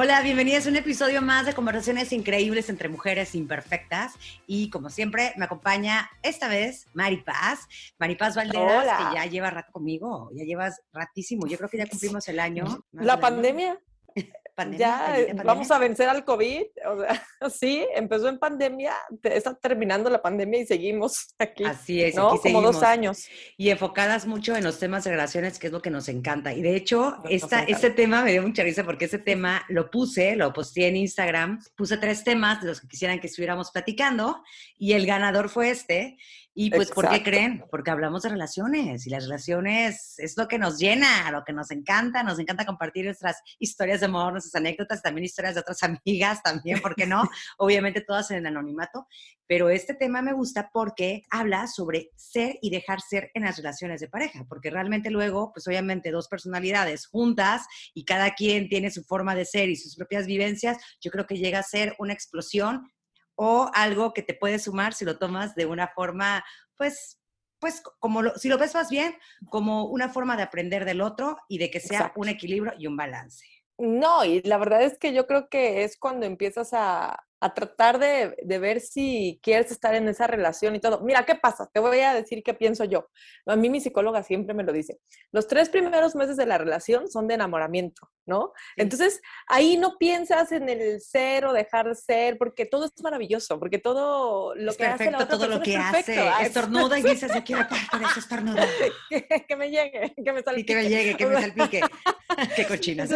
Hola, bienvenidas a un episodio más de Conversaciones Increíbles entre Mujeres Imperfectas. Y como siempre, me acompaña esta vez Mari Paz. Mari Paz Valderas, que ya lleva rato conmigo, ya llevas ratísimo. Yo creo que ya cumplimos el año. La pandemia. Ya vamos a vencer al COVID. O sea, sí, empezó en pandemia, está terminando la pandemia y seguimos aquí. Así es, ¿no? Como dos años. Y enfocadas mucho en los temas de relaciones, que es lo que nos encanta. Y de hecho, esta, este tema me dio mucha risa porque ese tema lo puse, lo posté en Instagram. Puse tres temas de los que quisieran que estuviéramos platicando y el ganador fue este. Y pues, ¿por qué creen? Porque hablamos de relaciones y las relaciones es lo que nos llena, lo que nos encanta. Nos encanta compartir nuestras historias de amor, nuestras anécdotas, también historias de otras amigas, también, ¿por qué no? Obviamente todas en el anonimato. Pero este tema me gusta porque habla sobre ser y dejar ser en las relaciones de pareja, porque realmente luego, pues obviamente dos personalidades juntas y cada quien tiene su forma de ser y sus propias vivencias, yo creo que llega a ser una explosión o algo que te puede sumar si lo tomas de una forma, pues, pues como lo, si lo ves más bien, como una forma de aprender del otro y de que sea un equilibrio y un balance. No, y la verdad es que yo creo que es cuando empiezas a, a tratar de, de, ver si quieres estar en esa relación y todo. Mira, ¿qué pasa? Te voy a decir qué pienso yo. A mí mi psicóloga siempre me lo dice. Los tres primeros meses de la relación son de enamoramiento, ¿no? Entonces, ahí no piensas en el ser o dejar de ser, porque todo es maravilloso, porque todo lo que hace la otra todo lo que es hace. Estornuda y dices, yo quiero por eso estornuda. que, que me llegue, que me salpique. Y que me llegue, que me salpique. qué cochinas.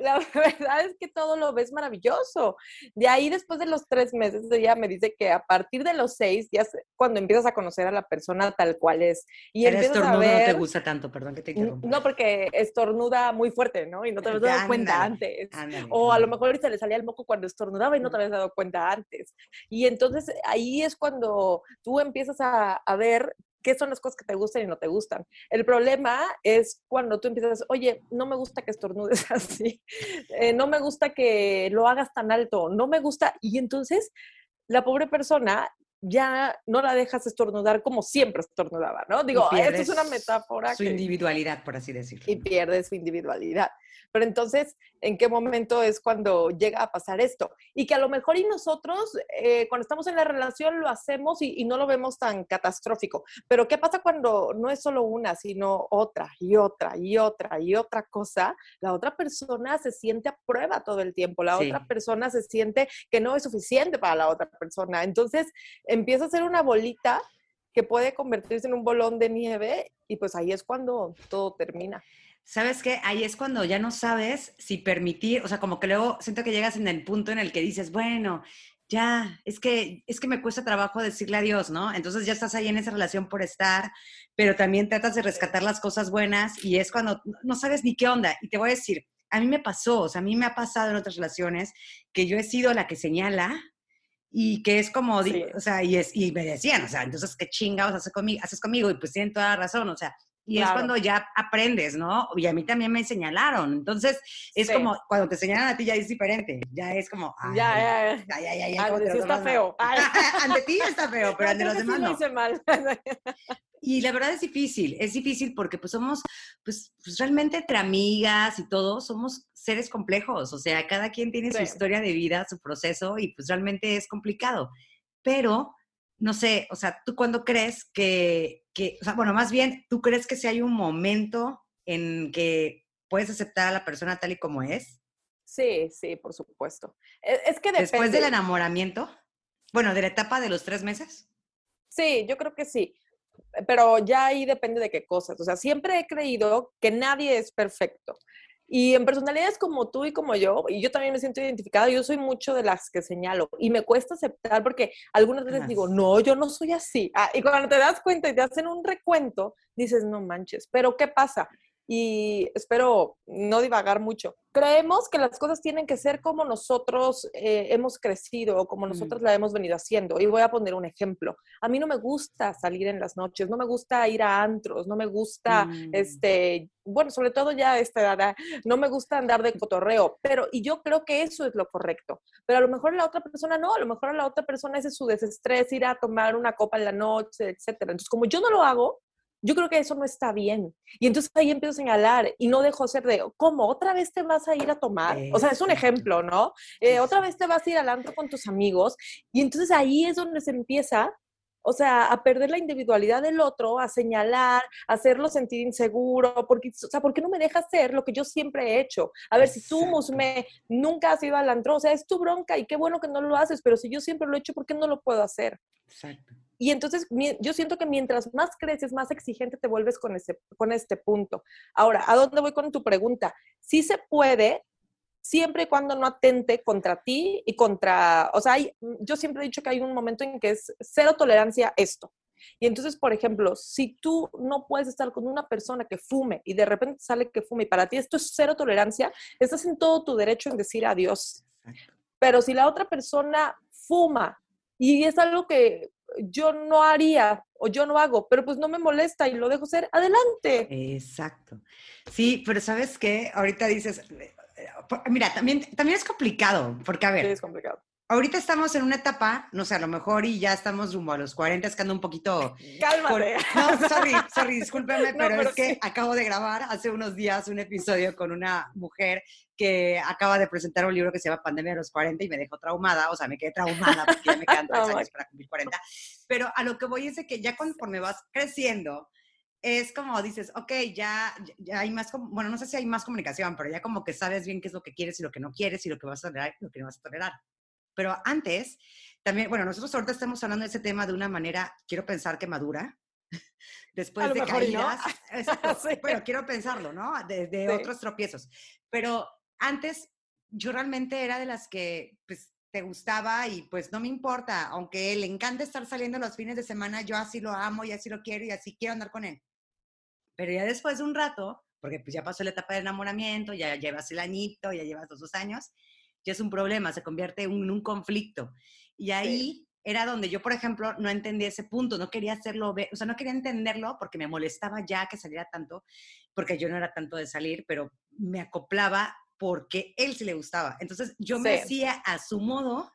la verdad es que todo lo ves maravilloso. De ahí, después de los tres meses, ella me dice que a partir de los seis, ya es cuando empiezas a conocer a la persona tal cual es. Y el estornudo no te gusta tanto, perdón que te interrumpa. No, porque estornuda muy fuerte, ¿no? Y no te habías dado cuenta antes. o a lo mejor se le salía el moco cuando estornudaba y no te habías dado cuenta antes. Y entonces ahí es cuando tú empiezas a, a ver qué son las cosas que te gustan y no te gustan. El problema es cuando tú empiezas, oye, no me gusta que estornudes así, eh, no me gusta que lo hagas tan alto, no me gusta, y entonces la pobre persona ya no la dejas estornudar como siempre estornudaba, ¿no? Digo, esto es una metáfora. Su individualidad, por así decirlo. Y pierde su individualidad. Pero entonces, ¿en qué momento es cuando llega a pasar esto? Y que a lo mejor y nosotros, eh, cuando estamos en la relación, lo hacemos y, no lo vemos tan catastrófico. Pero ¿qué pasa cuando no es solo una, sino otra y otra y otra y otra cosa? La otra persona se siente a prueba todo el tiempo. La otra persona se siente que no es suficiente para la otra persona. Entonces, empieza a ser una bolita que puede convertirse en un bolón de nieve y pues ahí es cuando todo termina. ¿Sabes qué? Ahí es cuando ya no sabes si permitir, o sea, como que luego siento que llegas en el punto en el que dices, bueno, ya, es que, es que me cuesta trabajo decirle adiós, ¿no? Entonces ya estás ahí en esa relación por estar, pero también tratas de rescatar las cosas buenas y es cuando no sabes ni qué onda. Y te voy a decir, a mí me pasó, o sea, a mí me ha pasado en otras relaciones que yo he sido la que señala y que es como, o sea, y, es, y me decían, o sea, entonces, ¿qué chingados haces conmigo? haces conmigo? Y pues tienen toda la razón, o sea, y es cuando ya aprendes, ¿no? Y a mí también me señalaron. Entonces, es como cuando te señalan a ti ya es diferente. Ya es como, ya, ya, ya, ya, ya, ya. Ante ti está feo. ante ti está feo, pero ante los demás no. Hice mal. y la verdad es difícil. Es difícil porque pues somos, pues, pues, realmente entre amigas y todo, somos seres complejos. O sea, cada quien tiene su historia de vida, su proceso y pues realmente es complicado. Pero no sé, o sea, ¿tú cuándo crees que, que, o sea, bueno, más bien, ¿tú crees que si hay un momento en que puedes aceptar a la persona tal y como es? Sí, sí, por supuesto. E, es, que Después del enamoramiento, bueno, de la etapa de los tres meses. Sí, yo creo que sí, pero ya ahí depende de qué cosas. O sea, siempre he creído que nadie es perfecto Y en personalidades como tú y como yo, y yo también me siento identificada, yo soy mucho de las que señalo y me cuesta aceptar porque algunas veces digo, no, yo no soy así. Ah, y cuando te das cuenta y te hacen un recuento, dices, no manches, pero ¿qué pasa? Y espero no divagar mucho. Creemos que las cosas tienen que ser como nosotros eh, hemos crecido o como nosotros la hemos venido haciendo. Y voy a poner un ejemplo. A mí no me gusta salir en las noches, no me gusta ir a antros, no me gusta, mm. este, bueno, sobre todo ya a esta edad, no me gusta andar de cotorreo, pero, y yo creo que eso es lo correcto. Pero a lo mejor la otra persona no, a lo mejor a la otra persona ese es su desestrés, ir a tomar una copa en la noche, etcétera. Entonces, como yo no lo hago, yo creo que eso no está bien. Y entonces ahí empiezo a señalar y no dejo ser de, ¿cómo? ¿Otra vez te vas a ir a tomar? O sea, es un ejemplo, ¿no? Eh, otra vez te vas a ir al antro con tus amigos. Y entonces ahí es donde se empieza, o sea, a perder la individualidad del otro, a señalar, a hacerlo sentir inseguro, porque, o sea, ¿por qué no me dejas hacer lo que yo siempre he hecho? A ver, si tú, Musme, nunca has ido al antro, o sea, es tu bronca y qué bueno que no lo haces, pero si yo siempre lo he hecho, ¿por qué no lo puedo hacer? Exacto. Y entonces yo siento que mientras más creces, más exigente te vuelves con, ese, con este punto. Ahora, ¿a dónde voy con tu pregunta? Sí se puede, siempre y cuando no atente contra ti y contra, o sea, hay, yo siempre he dicho que hay un momento en que es cero tolerancia esto. Y entonces, por ejemplo, si tú no puedes estar con una persona que fume y de repente sale que fume y para ti esto es cero tolerancia, estás en todo tu derecho en decir adiós. Pero si la otra persona fuma y es algo que yo no haría o yo no hago, pero pues no me molesta y lo dejo ser, adelante. Exacto. Sí, pero sabes qué, ahorita dices, eh, mira, también, también es complicado, porque a ver, es complicado ahorita estamos en una etapa, no sé, a lo mejor y ya estamos rumbo a los 40, es que ando un poquito... Cálmate. No, sorry, sorry, discúlpeme, pero, es que acabo de grabar hace unos días un episodio con una mujer que acaba de presentar un libro que se llama Pandemia de los 40 y me dejó traumada, o sea, me quedé traumada porque ya me quedan tres años para cumplir 40. Pero a lo que voy es de que ya conforme vas creciendo, es como dices, ok, ya, ya hay más, bueno, no sé si hay más comunicación, pero ya como que sabes bien qué es lo que quieres y lo que no quieres y lo que vas a tolerar y lo que no vas a tolerar. Pero antes, también, bueno, nosotros ahorita estamos hablando de ese tema de una manera, quiero pensar que madura, después de caídas. Bueno, quiero pensarlo, ¿no? De, otros tropiezos. Pero antes, yo realmente era de las que, pues, te gustaba y pues no me importa, aunque le encanta estar saliendo los fines de semana, yo así lo amo y así lo quiero y así quiero andar con él. Pero ya después de un rato, porque pues ya pasó la etapa de enamoramiento, ya llevas el añito, ya llevas los dos años, ya es un problema, se convierte en un, conflicto. Y ahí era donde yo, por ejemplo, no entendía ese punto, no quería hacerlo, o sea, no quería entenderlo porque me molestaba ya que saliera tanto, porque yo no era tanto de salir, pero me acoplaba porque él se le gustaba. Entonces yo me hacía a su modo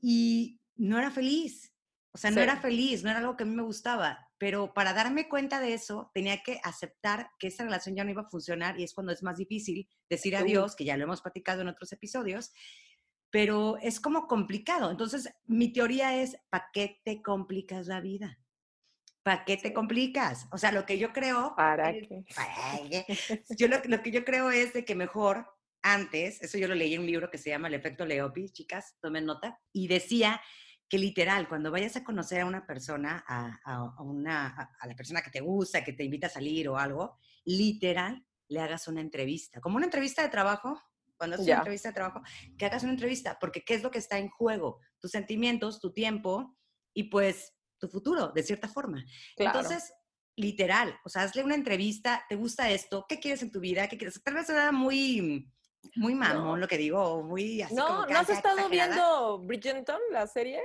y no era feliz. O sea, no era feliz, no era algo que a mí me gustaba. Pero para darme cuenta de eso, tenía que aceptar que esa relación ya no iba a funcionar y es cuando es más difícil decir adiós, que ya lo hemos platicado en otros episodios, pero es como complicado. Entonces, mi teoría es, ¿para qué te complicas la vida? ¿Para qué te complicas? O sea, lo que yo creo... ¿Para qué? Yo lo, lo, que yo creo es de que mejor antes, eso yo lo leí en un libro que se llama El efecto Leopi, chicas, tomen nota, y decía que literal, cuando vayas a conocer a una persona, a, una, a, la persona que te gusta, que te invita a salir o algo, literal, le hagas una entrevista, como una entrevista de trabajo, cuando haces una entrevista de trabajo, que hagas una entrevista, porque ¿qué es lo que está en juego? Tus sentimientos, tu tiempo y pues tu futuro, de cierta forma. Entonces, literal, o sea, hazle una entrevista, ¿te gusta esto? ¿Qué quieres en tu vida? ¿Qué quieres? Tal vez sea muy muy mamón lo que digo, muy así. No, ¿no has estado viendo Bridgerton, la serie?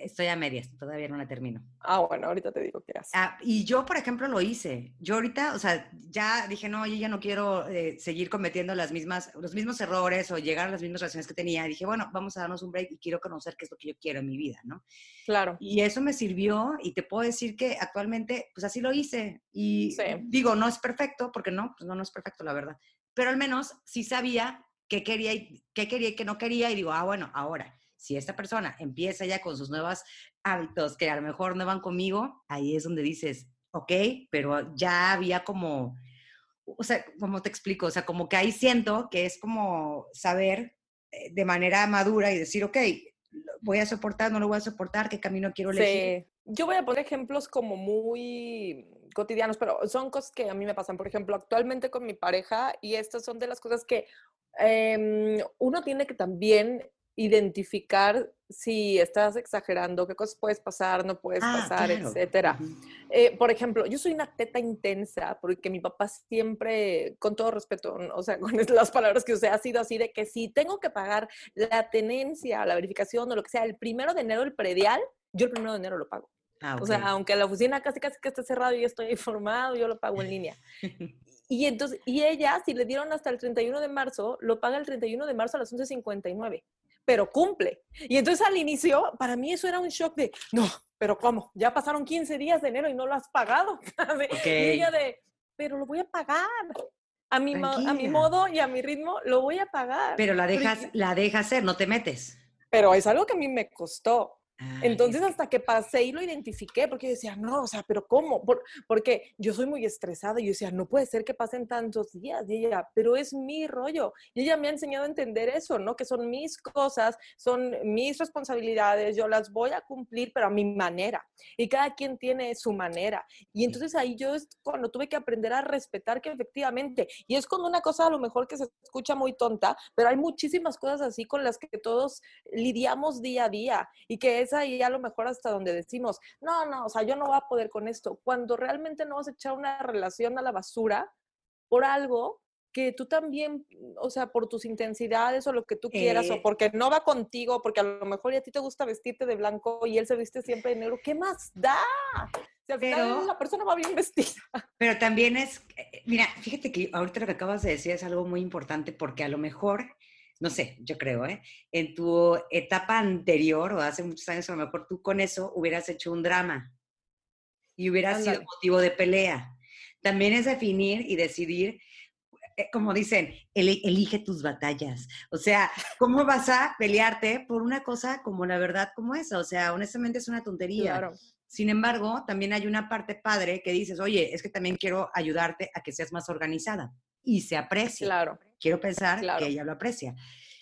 Estoy a medias, todavía no la termino. Ah, bueno, ahorita te digo qué haces. Ah, y yo, por ejemplo, lo hice. Yo ahorita, o sea, ya dije, no, yo ya no quiero eh, seguir cometiendo las mismas, los mismos errores o llegar a las mismas relaciones que tenía. dije, bueno, vamos a darnos un break y quiero conocer qué es lo que yo quiero en mi vida, ¿no? Claro. Y eso me sirvió y te puedo decir que actualmente, pues así lo hice. Y digo, no es perfecto, porque no, pues no, no es perfecto, la verdad. Pero al menos sí sabía qué quería y qué quería y qué no quería y digo, ah, bueno, ahora si esta persona empieza ya con sus nuevos hábitos que a lo mejor no van conmigo, ahí es donde dices, ok, pero ya había como, o sea, como te explico, o sea, como que ahí siento que es como saber eh, de manera madura y decir, ok, voy a soportar, no lo voy a soportar, qué camino quiero elegir. Sí. Yo voy a poner ejemplos como muy cotidianos, pero son cosas que a mí me pasan. Por ejemplo, actualmente con mi pareja, y estas son de las cosas que em, uno tiene que también identificar si estás exagerando, qué cosas puedes pasar, no puedes ah, pasar, etcétera. Eh, por ejemplo, yo soy una teta intensa porque mi papá siempre, con todo respeto, o sea, con las palabras que usted ha sido así de que si tengo que pagar la tenencia, la verificación o lo que sea, el primero de enero el predial, yo el primero de enero lo pago. Ah, o sea, aunque la oficina casi casi que esté cerrada y estoy informado, yo lo pago en línea. Y entonces, y ella, si le dieron hasta el 31 de marzo, lo paga el 31 de marzo a las 11.59 pero cumple. Y entonces al inicio, para mí eso era un shock de, no, pero ¿cómo? Ya pasaron 15 días de enero y no lo has pagado. Y ella de, pero lo voy a pagar. A mi, a mi modo y a mi ritmo lo voy a pagar. Pero la dejas, la dejas hacer, no te metes. Pero es algo que a mí me costó. Entonces, hasta que pasé y lo identifiqué, porque yo decía, no, o sea, pero ¿cómo? porque yo soy muy estresada y yo decía, no puede ser que pasen tantos días. Y ella, pero es mi rollo. Y ella me ha enseñado a entender eso, ¿no? Que son mis cosas, son mis responsabilidades, yo las voy a cumplir, pero a mi manera. Y cada quien tiene su manera. Y entonces ahí yo es cuando tuve que aprender a respetar que efectivamente, y es con una cosa a lo mejor que se escucha muy tonta, pero hay muchísimas cosas así con las que todos lidiamos día a día y que es ahí a lo mejor hasta donde decimos, no, no, o sea, yo no voy a poder con esto, cuando realmente no vas a echar una relación a la basura por algo que tú también, o sea, por tus intensidades o lo que tú quieras, o eh. porque no va contigo, porque a lo mejor a ti te gusta vestirte de blanco y él se viste siempre de negro, ¿qué más da? Si al final la persona va bien vestida. Pero también es, eh, mira, fíjate que ahorita lo que acabas de decir es algo muy importante porque a lo mejor no sé, yo creo, ¿eh? En tu etapa anterior o hace muchos años, a lo mejor tú con eso hubieras hecho un drama y hubieras sido motivo de pelea. También es definir y decidir, eh, como dicen, elige tus batallas. O sea, ¿cómo vas a pelearte por una cosa como la verdad como esa? O sea, honestamente es una tontería. Sin embargo, también hay una parte padre que dices, oye, es que también quiero ayudarte a que seas más organizada y se aprecia. Claro. Quiero pensar que ella lo aprecia.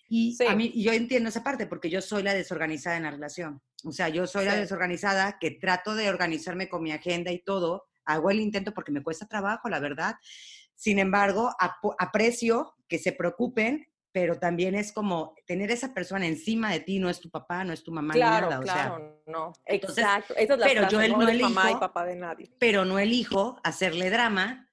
Y a mí, yo entiendo esa parte porque yo soy la desorganizada en la relación. O sea, yo soy la desorganizada que trato de organizarme con mi agenda y todo. Hago el intento porque me cuesta trabajo, la verdad. Sin embargo, aprecio que se preocupen, pero también es como tener esa persona encima de ti, no es tu papá, no es tu mamá, claro, ni nada. Claro, no. Exacto. Esa es la pero yo no, elijo, mamá y papá de nadie. Pero no elijo hacerle drama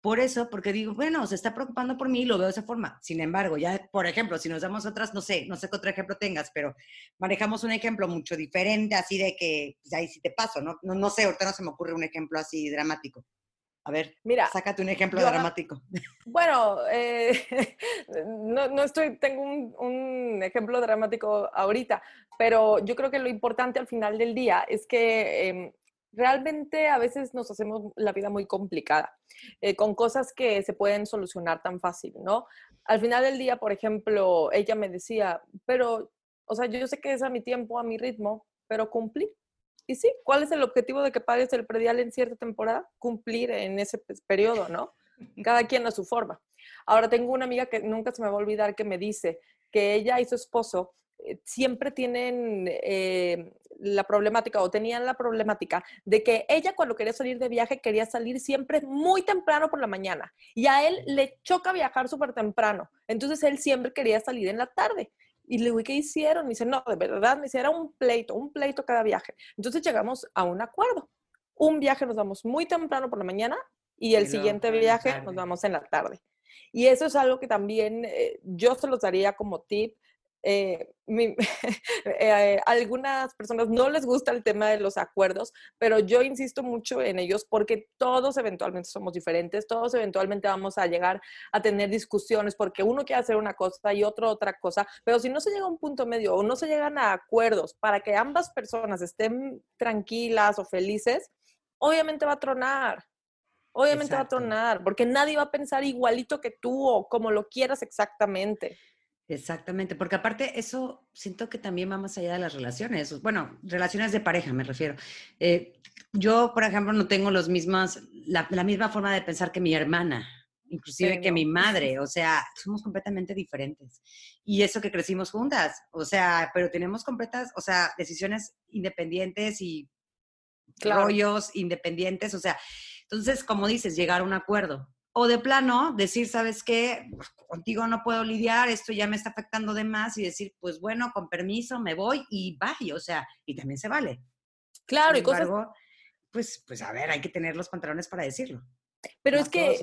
por eso, porque digo, bueno, se está preocupando por mí y lo veo de esa forma. Sin embargo, ya, por ejemplo, si nos damos otras, no sé, no sé qué otro ejemplo tengas, pero manejamos un ejemplo mucho diferente, así de que, pues ahí sí te paso, ¿no? No, no sé, ahorita no se me ocurre un ejemplo así dramático. A ver, mira, sácate un ejemplo dramático. Bueno, eh, no, no, estoy, tengo un, un, ejemplo dramático ahorita, pero yo creo que lo importante al final del día es que em, realmente a veces nos hacemos la vida muy complicada eh, con cosas que se pueden solucionar tan fácil, ¿no? Al final del día, por ejemplo, ella me decía, pero, o sea, yo sé que es a mi tiempo, a mi ritmo, pero cumplí. Y sí, ¿cuál es el objetivo de que pagues el predial en cierta temporada? Cumplir en ese periodo, ¿no? Cada quien a su forma. Ahora tengo una amiga que nunca se me va a olvidar que me dice que ella y su esposo siempre tienen eh, la problemática o tenían la problemática de que ella cuando quería salir de viaje quería salir siempre muy temprano por la mañana y a él le choca viajar súper temprano. Entonces él siempre quería salir en la tarde. Y le digo, ¿qué hicieron? Me dice, no, de verdad, me dice, era un pleito, un pleito cada viaje. Entonces llegamos a un acuerdo. Un viaje nos vamos muy temprano por la mañana y el siguiente viaje nos vamos en la tarde. Y eso es algo que también eh, yo se los daría como tip eh, eh, algunas personas no les gusta el tema de los acuerdos, pero yo insisto mucho en ellos porque todos eventualmente somos diferentes, todos eventualmente vamos a llegar a tener discusiones porque uno quiere hacer una cosa y otro otra cosa, pero si no se llega a un punto medio o no se llegan a acuerdos para que ambas personas estén tranquilas o felices, obviamente va a tronar. Obviamente va a tronar, porque nadie va a pensar igualito que tú o como lo quieras exactamente. Exactamente, porque aparte eso siento que también va más allá de las relaciones, bueno, relaciones de pareja me refiero. Eh, yo, por ejemplo, no tengo los mismas, la, misma forma de pensar que mi hermana, inclusive que mi madre, o sea, somos completamente diferentes. Y eso que crecimos juntas, o sea, pero tenemos completas, o sea, decisiones independientes y rollos independientes, o sea, Entonces, como dices, llegar a un acuerdo. O de plano, decir, ¿sabes qué? Contigo no puedo lidiar, esto ya me está afectando de más y decir, pues bueno, con permiso, me voy y bye, o sea, y también se vale. Claro, y cosas... Pues, pues a ver, hay que tener los pantalones para decirlo. Pero es que...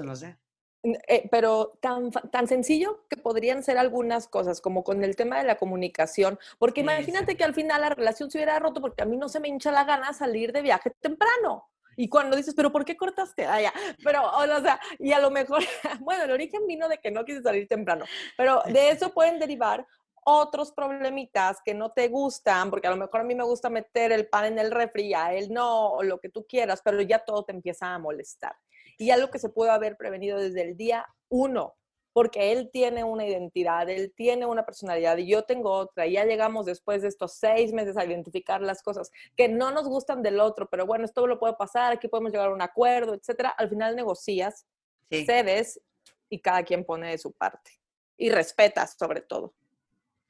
Eh, pero tan, tan sencillo que podrían ser algunas cosas, como con el tema de la comunicación, porque imagínate que al final la relación se hubiera roto porque a mí no se me hincha la gana salir de viaje temprano. Y cuando dices, pero ¿por qué cortaste? Ah, ya. Pero, o sea, y a lo mejor, bueno, el origen vino de que no quise salir temprano, pero de eso pueden derivar otros problemitas que no te gustan, porque a lo mejor a mí me gusta meter el pan en el refri, a él no, o lo que tú quieras, pero ya todo te empieza a molestar. Y algo que se puede haber prevenido desde el día uno, porque él tiene una identidad, él tiene una personalidad y yo tengo otra. Y ya llegamos después de estos seis meses a identificar las cosas que no nos gustan del otro, pero bueno, esto lo puede pasar, aquí podemos llegar a un acuerdo, etcétera. Al final negocias, cedes y cada quien pone de su parte. Y respetas sobre todo.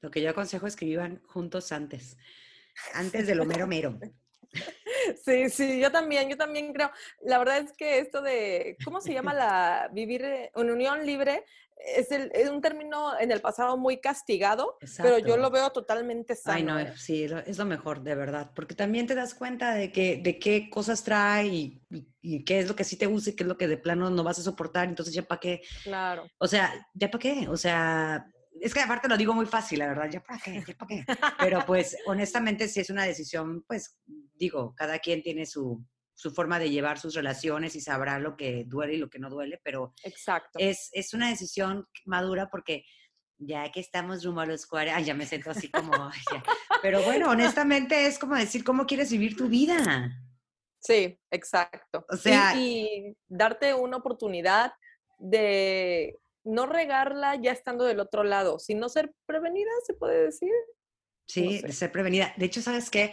Lo que yo aconsejo es que vivan juntos antes, antes de lo mero mero. Sí, sí, yo también, yo también creo. La verdad es que esto de, ¿cómo se llama la vivir en unión libre? Es, el, es un término en el pasado muy castigado, pero yo lo veo totalmente sano. Ay, no, sí, es lo mejor, de verdad, porque también te das cuenta de, que, de qué cosas trae y, y, qué es lo que sí te gusta y qué es lo que de plano no vas a soportar, entonces ya para qué. Claro. O sea, ya para qué, o sea, es que aparte lo digo muy fácil, la verdad, ya para qué, ya para qué. Pero pues honestamente si es una decisión, pues digo, cada quien tiene su, su forma de llevar sus relaciones y sabrá lo que duele y lo que no duele, pero Exacto. Es, es una decisión madura porque ya que estamos rumbo a los 40, ya me siento así como, pero bueno, honestamente es como decir, ¿cómo quieres vivir tu vida? Sí, exacto. O sea, y darte una oportunidad de no regarla ya estando del otro lado, sino ser prevenida, se puede decir. Sí, ser prevenida. De hecho, ¿sabes qué?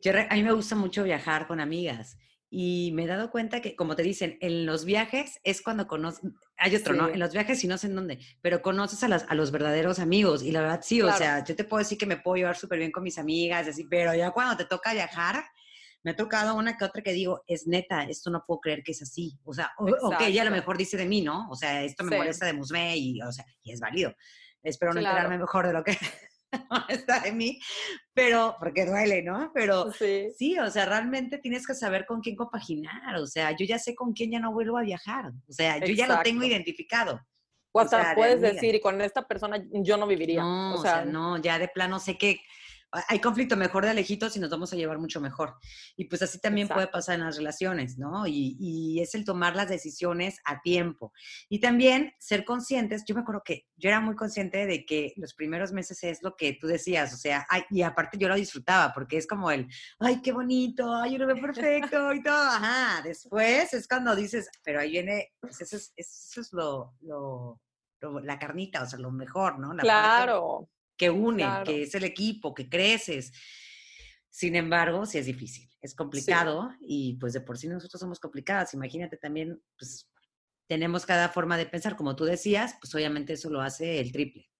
Yo, a mí me gusta mucho viajar con amigas y me he dado cuenta que, como te dicen, en los viajes es cuando conoces, hay otro, ¿no? En los viajes y no sé en dónde, pero conoces a, las, a los verdaderos amigos y la verdad sí, o sea, yo te puedo decir que me puedo llevar súper bien con mis amigas, así, pero ya cuando te toca viajar, me ha tocado una que otra que digo, es neta, esto no puedo creer que es así. O sea, o, que ella a lo mejor dice de mí, ¿no? O sea, esto me molesta de Musme y, o sea, y es válido. Espero no enterarme mejor de lo que está de mí, pero, porque duele, ¿no? Pero sí. sí. o sea, realmente tienes que saber con quién compaginar. O sea, yo ya sé con quién ya no vuelvo a viajar. O sea, yo ya lo tengo identificado. O, sea, puedes decir, y con esta persona yo no viviría. No, o sea, no, ya de plano sé que hay conflicto mejor de lejitos y nos vamos a llevar mucho mejor. Y pues así también puede pasar en las relaciones, ¿no? Y, y, es el tomar las decisiones a tiempo. Y también ser conscientes, yo me acuerdo que yo era muy consciente de que los primeros meses es lo que tú decías, o sea, y aparte yo lo disfrutaba porque es como el, ay, qué bonito, ay, yo lo veo perfecto y todo, ajá. Después es cuando dices, pero ahí viene, pues eso es, eso es lo, lo, la carnita, o sea, lo mejor, ¿no? claro que une, que es el equipo, que creces. Sin embargo, sí es difícil, es complicado y pues de por sí nosotros somos complicadas. Imagínate también, pues tenemos cada forma de pensar, como tú decías, pues obviamente eso lo hace el triple.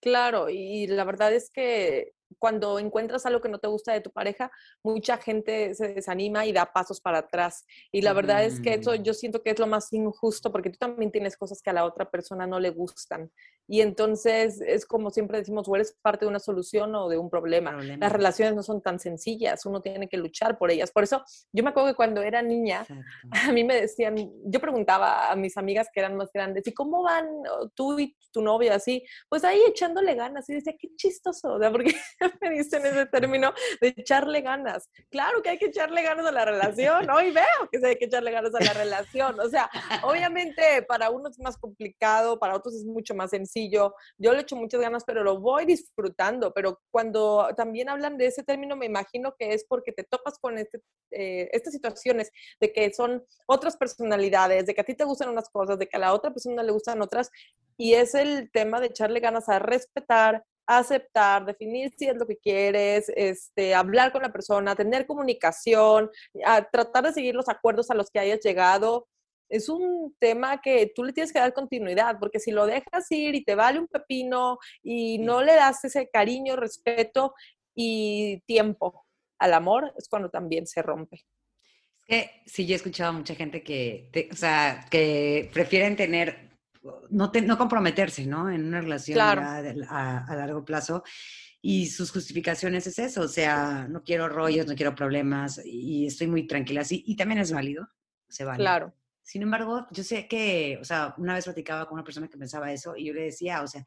Claro, y la verdad es que cuando encuentras algo que no te gusta de tu pareja, mucha gente se desanima y da pasos para atrás. Y la verdad es que eso mm. yo siento que es lo más injusto porque tú también tienes cosas que a la otra persona no le gustan. Y entonces es como siempre decimos, o eres parte de una solución o de un problema. Las relaciones no son tan sencillas, uno tiene que luchar por ellas. Por eso yo me acuerdo que cuando era niña, a mí me decían, yo preguntaba a mis amigas que eran más grandes, ¿y cómo van tú y tu novia así? Pues ahí echándole ganas. Y decía, qué chistoso, ¿verdad? Porque me dicen ese término de echarle ganas. Claro que hay que echarle ganas a la relación, hoy veo que hay que echarle ganas a la relación. O sea, obviamente para unos es más complicado, para otros es mucho más sencillo. Yo le echo muchas ganas, pero lo voy disfrutando. Pero cuando también hablan de ese término, me imagino que es porque te topas con este, eh, estas situaciones de que son otras personalidades, de que a ti te gustan unas cosas, de que a la otra persona le gustan otras. Y es el tema de echarle ganas a respetar, aceptar, definir si es lo que quieres, este, hablar con la persona, tener comunicación, tratar de seguir los acuerdos a los que hayas llegado. Es un tema que tú le tienes que dar continuidad, porque si lo dejas ir y te vale un pepino y no le das ese cariño, respeto y tiempo al amor, es cuando también se rompe. que sí, yo he escuchado a mucha gente que, o sea, que prefieren tener, no, no comprometerse, ¿no? En una relación a, largo plazo. Y sus justificaciones es eso, o sea, no quiero rollos, no quiero problemas y estoy muy tranquila así. Y también es válido, se vale. Claro. Sin embargo, yo sé que, o sea, una vez platicaba con una persona que pensaba eso y yo le decía, o sea,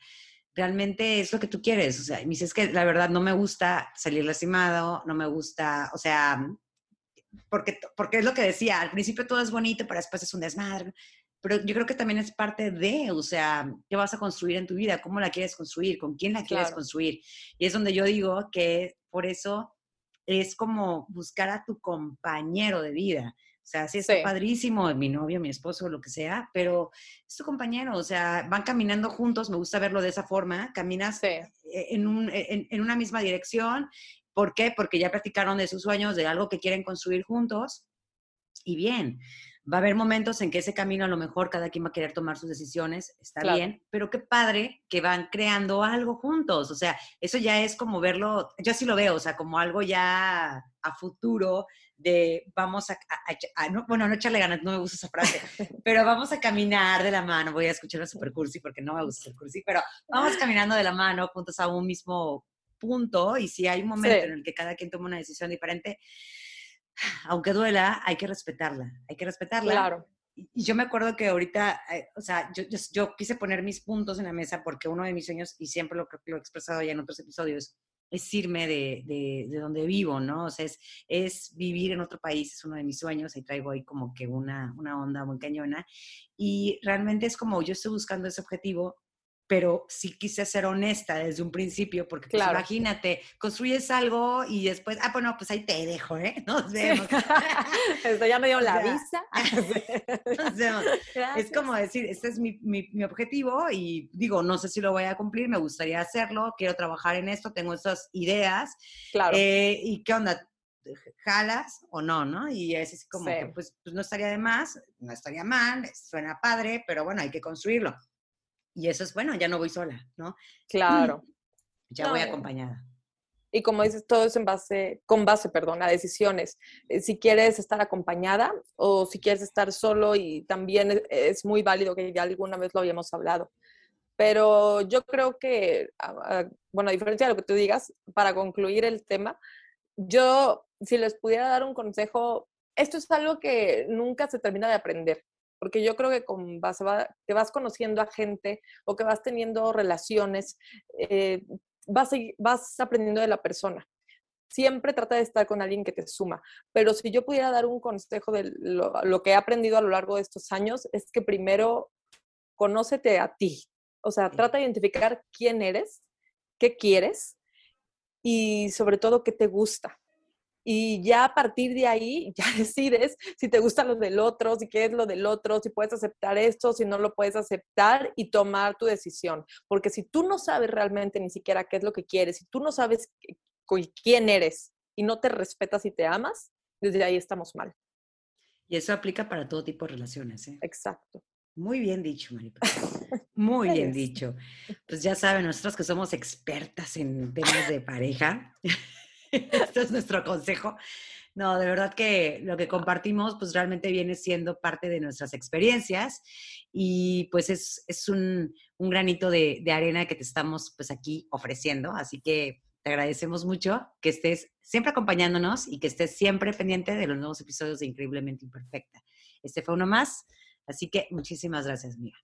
realmente es lo que tú quieres. O sea, me dice, es que la verdad no me gusta salir lastimado, no me gusta, o sea, porque, porque es lo que decía, al principio todo es bonito, pero después es un desmadre. Pero yo creo que también es parte de, o sea, ¿qué vas a construir en tu vida? ¿Cómo la quieres construir? ¿Con quién la quieres construir? Y es donde yo digo que por eso es como buscar a tu compañero de vida. O sea, sí está padrísimo, mi novio, mi esposo, lo que sea, pero es tu compañero, o sea, van caminando juntos, me gusta verlo de esa forma, caminas e, en, un, en, en, una misma dirección ¿Por qué? Porque ya platicaron de sus sueños, de algo que quieren construir juntos. Y bien, va a haber momentos en que ese camino a lo mejor cada quien va a querer tomar sus decisiones, está bien, pero qué padre que van creando algo juntos. O sea, eso ya es como verlo, yo así lo veo, o sea, como algo ya a futuro de vamos a, bueno, no echarle ganas, no me gusta esa frase, pero vamos a caminar de la mano, voy a escuchar a super cursi porque no me gusta el cursi, pero vamos caminando de la mano juntos a un mismo punto y si hay un momento en el que cada quien toma una decisión diferente, aunque duela, hay que respetarla, hay que respetarla. Claro. Y yo me acuerdo que ahorita, eh, o sea, yo, yo, quise poner mis puntos en la mesa porque uno de mis sueños, y siempre lo, lo he expresado ya en otros episodios, es irme de, de, de, donde vivo, ¿no? O sea, es, es, vivir en otro país, es uno de mis sueños, ahí traigo ahí como que una, una onda muy cañona. Y realmente es como yo estoy buscando ese objetivo pero sí quise ser honesta desde un principio, porque pues, imagínate, construyes algo y después, ah, bueno, pues ahí te dejo, ¿eh? Nos vemos. Esto ya me dio la visa. Es como decir, este es mi, mi, mi, objetivo y digo, no sé si lo voy a cumplir, me gustaría hacerlo, quiero trabajar en esto, tengo estas ideas. Claro. Eh, ¿Y qué onda? jalas o no, ¿no? Y es así como que pues, pues no estaría de más, no estaría mal, suena padre, pero bueno, hay que construirlo. Y eso es bueno, ya no voy sola, ¿no? Claro. Ya voy acompañada. Y como dices, todo es en base, con base, perdón, a decisiones. Eh, si quieres estar acompañada o si quieres estar solo y también es muy válido que ya alguna vez lo habíamos hablado. Pero yo creo que, bueno, a diferencia de lo que tú digas, para concluir el tema, yo, si les pudiera dar un consejo, esto es algo que nunca se termina de aprender porque yo creo que con vas, que vas conociendo a gente o que vas teniendo relaciones, eh, vas, vas aprendiendo de la persona. Siempre trata de estar con alguien que te suma, pero si yo pudiera dar un consejo de lo, que he aprendido a lo largo de estos años, es que primero conócete a ti, o sea, trata de identificar quién eres, qué quieres y sobre todo qué te gusta y ya a partir de ahí ya decides si te gusta lo del otro, si quieres lo del otro, si puedes aceptar esto, si no lo puedes aceptar y tomar tu decisión. Porque si tú no sabes realmente ni siquiera qué es lo que quieres, si tú no sabes quién eres y no te respetas y te amas, desde ahí estamos mal. Y eso aplica para todo tipo de relaciones. ¿eh? Exacto. Muy bien dicho, Maripa. Muy bien dicho. Pues ya saben, nosotros que somos expertas en temas de pareja, Este es nuestro consejo. No, de verdad que lo que compartimos pues realmente viene siendo parte de nuestras experiencias y pues es, es un, un, granito de, de, arena que te estamos pues aquí ofreciendo. Así que te agradecemos mucho que estés siempre acompañándonos y que estés siempre pendiente de los nuevos episodios de Increíblemente Imperfecta. Este fue uno más, así que muchísimas gracias, Mía.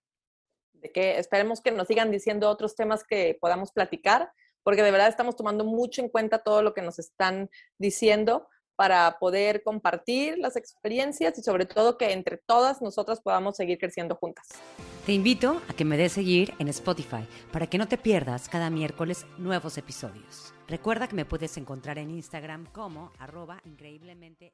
De que esperemos que nos sigan diciendo otros temas que podamos platicar porque de verdad estamos tomando mucho en cuenta todo lo que nos están diciendo para poder compartir las experiencias y sobre todo que entre todas nosotras podamos seguir creciendo juntas. Te invito a que me des seguir en Spotify para que no te pierdas cada miércoles nuevos episodios. Recuerda que me puedes encontrar en Instagram como arroba increíblemente-.